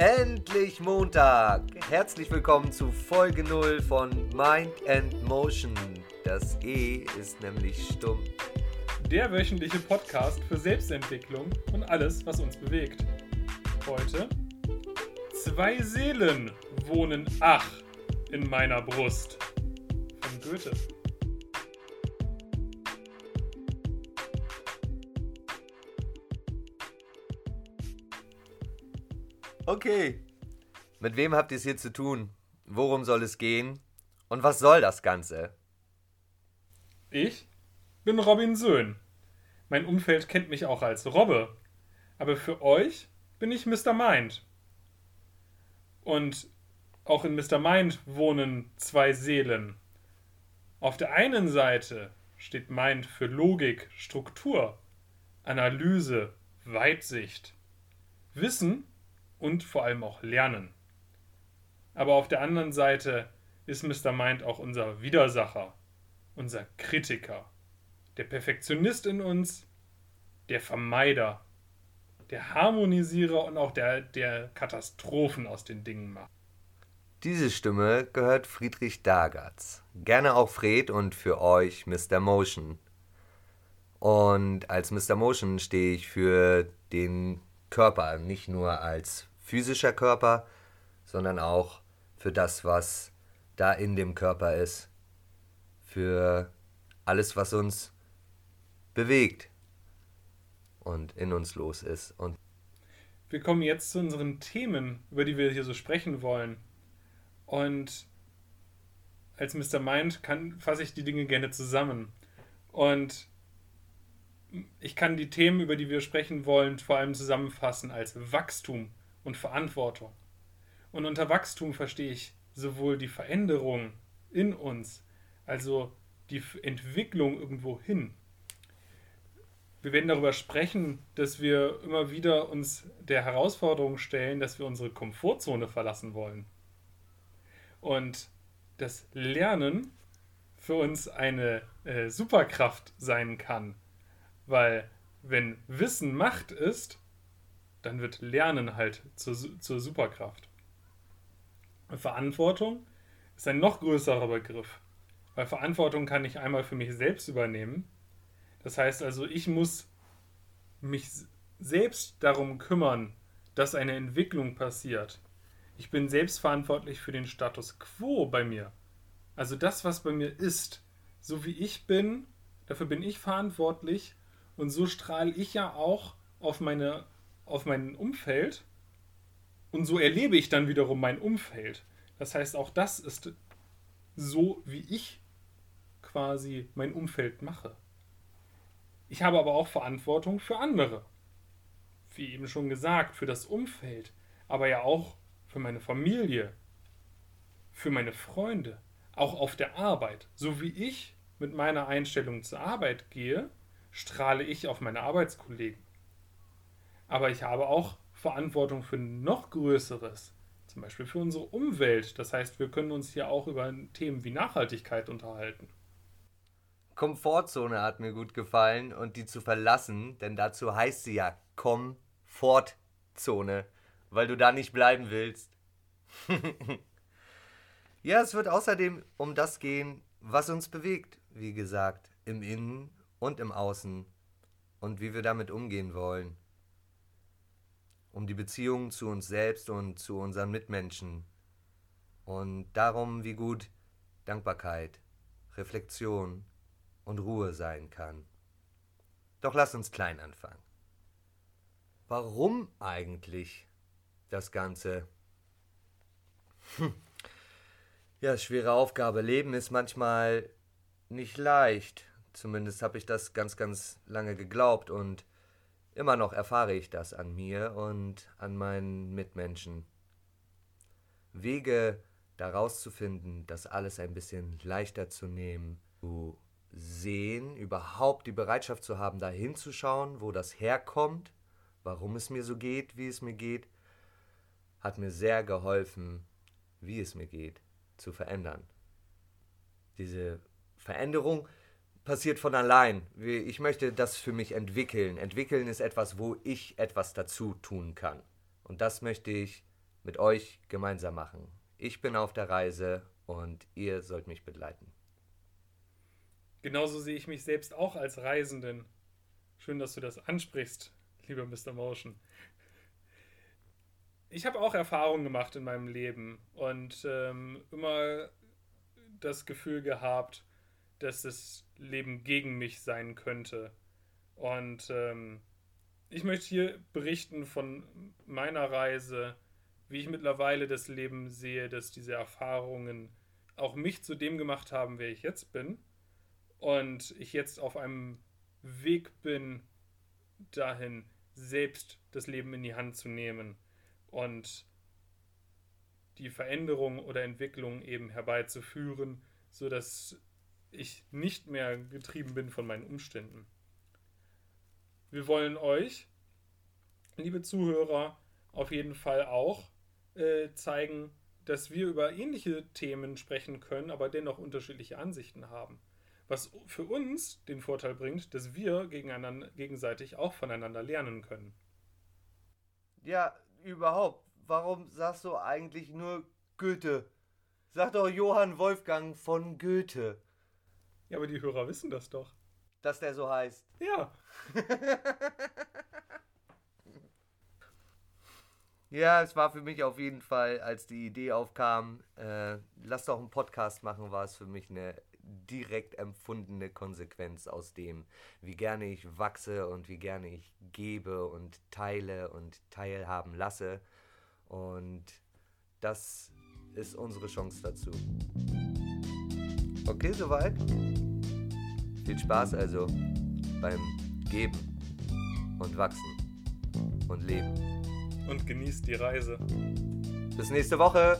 Endlich Montag! Herzlich willkommen zu Folge 0 von Mind and Motion. Das E ist nämlich stumm. Der wöchentliche Podcast für Selbstentwicklung und alles, was uns bewegt. Heute Zwei Seelen wohnen ach in meiner Brust. Von Goethe. Okay. Mit wem habt ihr es hier zu tun? Worum soll es gehen? Und was soll das Ganze? Ich bin Robin Söhn. Mein Umfeld kennt mich auch als Robbe. Aber für euch bin ich Mr. Mind. Und auch in Mr. Mind wohnen zwei Seelen. Auf der einen Seite steht Mind für Logik, Struktur, Analyse, Weitsicht, Wissen und vor allem auch Lernen. Aber auf der anderen Seite ist Mr. Mind auch unser Widersacher, unser Kritiker, der Perfektionist in uns, der Vermeider, der Harmonisierer und auch der, der Katastrophen aus den Dingen macht. Diese Stimme gehört Friedrich Dagatz. Gerne auch Fred und für euch Mr. Motion. Und als Mr. Motion stehe ich für den Körper, nicht nur als physischer Körper, sondern auch für das, was da in dem Körper ist. Für alles, was uns bewegt und in uns los ist. Und wir kommen jetzt zu unseren Themen, über die wir hier so sprechen wollen. Und als Mr. Mind kann, fasse ich die Dinge gerne zusammen. Und ich kann die Themen, über die wir sprechen wollen, vor allem zusammenfassen als Wachstum und Verantwortung. Und unter Wachstum verstehe ich sowohl die Veränderung in uns, also die Entwicklung irgendwo hin. Wir werden darüber sprechen, dass wir immer wieder uns der Herausforderung stellen, dass wir unsere Komfortzone verlassen wollen. Und das Lernen für uns eine äh, Superkraft sein kann. Weil wenn Wissen Macht ist, dann wird Lernen halt zur, zur Superkraft. Verantwortung ist ein noch größerer Begriff, weil Verantwortung kann ich einmal für mich selbst übernehmen. Das heißt also, ich muss mich selbst darum kümmern, dass eine Entwicklung passiert. Ich bin selbst verantwortlich für den Status quo bei mir. Also das, was bei mir ist, so wie ich bin, dafür bin ich verantwortlich und so strahle ich ja auch auf meine auf mein Umfeld und so erlebe ich dann wiederum mein Umfeld. Das heißt, auch das ist so, wie ich quasi mein Umfeld mache. Ich habe aber auch Verantwortung für andere. Wie eben schon gesagt, für das Umfeld, aber ja auch für meine Familie, für meine Freunde, auch auf der Arbeit. So wie ich mit meiner Einstellung zur Arbeit gehe, strahle ich auf meine Arbeitskollegen. Aber ich habe auch Verantwortung für noch Größeres, zum Beispiel für unsere Umwelt. Das heißt, wir können uns hier auch über Themen wie Nachhaltigkeit unterhalten. Komfortzone hat mir gut gefallen und die zu verlassen, denn dazu heißt sie ja Komfortzone, weil du da nicht bleiben willst. ja, es wird außerdem um das gehen, was uns bewegt, wie gesagt, im Innen und im Außen und wie wir damit umgehen wollen um die Beziehung zu uns selbst und zu unseren Mitmenschen und darum, wie gut Dankbarkeit, Reflexion und Ruhe sein kann. Doch lass uns klein anfangen. Warum eigentlich das Ganze? Hm. Ja, schwere Aufgabe. Leben ist manchmal nicht leicht. Zumindest habe ich das ganz, ganz lange geglaubt und Immer noch erfahre ich das an mir und an meinen Mitmenschen. Wege daraus zu finden, das alles ein bisschen leichter zu nehmen, zu sehen, überhaupt die Bereitschaft zu haben, da hinzuschauen, wo das herkommt, warum es mir so geht, wie es mir geht, hat mir sehr geholfen, wie es mir geht, zu verändern. Diese Veränderung passiert von allein. Ich möchte das für mich entwickeln. Entwickeln ist etwas, wo ich etwas dazu tun kann. Und das möchte ich mit euch gemeinsam machen. Ich bin auf der Reise und ihr sollt mich begleiten. Genauso sehe ich mich selbst auch als Reisenden. Schön, dass du das ansprichst, lieber Mr. Motion. Ich habe auch Erfahrungen gemacht in meinem Leben und ähm, immer das Gefühl gehabt, dass das Leben gegen mich sein könnte. Und ähm, ich möchte hier berichten von meiner Reise, wie ich mittlerweile das Leben sehe, dass diese Erfahrungen auch mich zu dem gemacht haben, wer ich jetzt bin. Und ich jetzt auf einem Weg bin, dahin selbst das Leben in die Hand zu nehmen und die Veränderung oder Entwicklung eben herbeizuführen, sodass ich nicht mehr getrieben bin von meinen Umständen. Wir wollen euch, liebe Zuhörer, auf jeden Fall auch äh, zeigen, dass wir über ähnliche Themen sprechen können, aber dennoch unterschiedliche Ansichten haben. Was für uns den Vorteil bringt, dass wir gegenseitig auch voneinander lernen können. Ja, überhaupt. Warum sagst du eigentlich nur Goethe? Sag doch Johann Wolfgang von Goethe. Ja, aber die Hörer wissen das doch. Dass der so heißt. Ja. ja, es war für mich auf jeden Fall, als die Idee aufkam, äh, lass doch einen Podcast machen, war es für mich eine direkt empfundene Konsequenz aus dem, wie gerne ich wachse und wie gerne ich gebe und teile und teilhaben lasse. Und das ist unsere Chance dazu. Okay, soweit? Viel Spaß also beim Geben und Wachsen und Leben. Und genießt die Reise. Bis nächste Woche.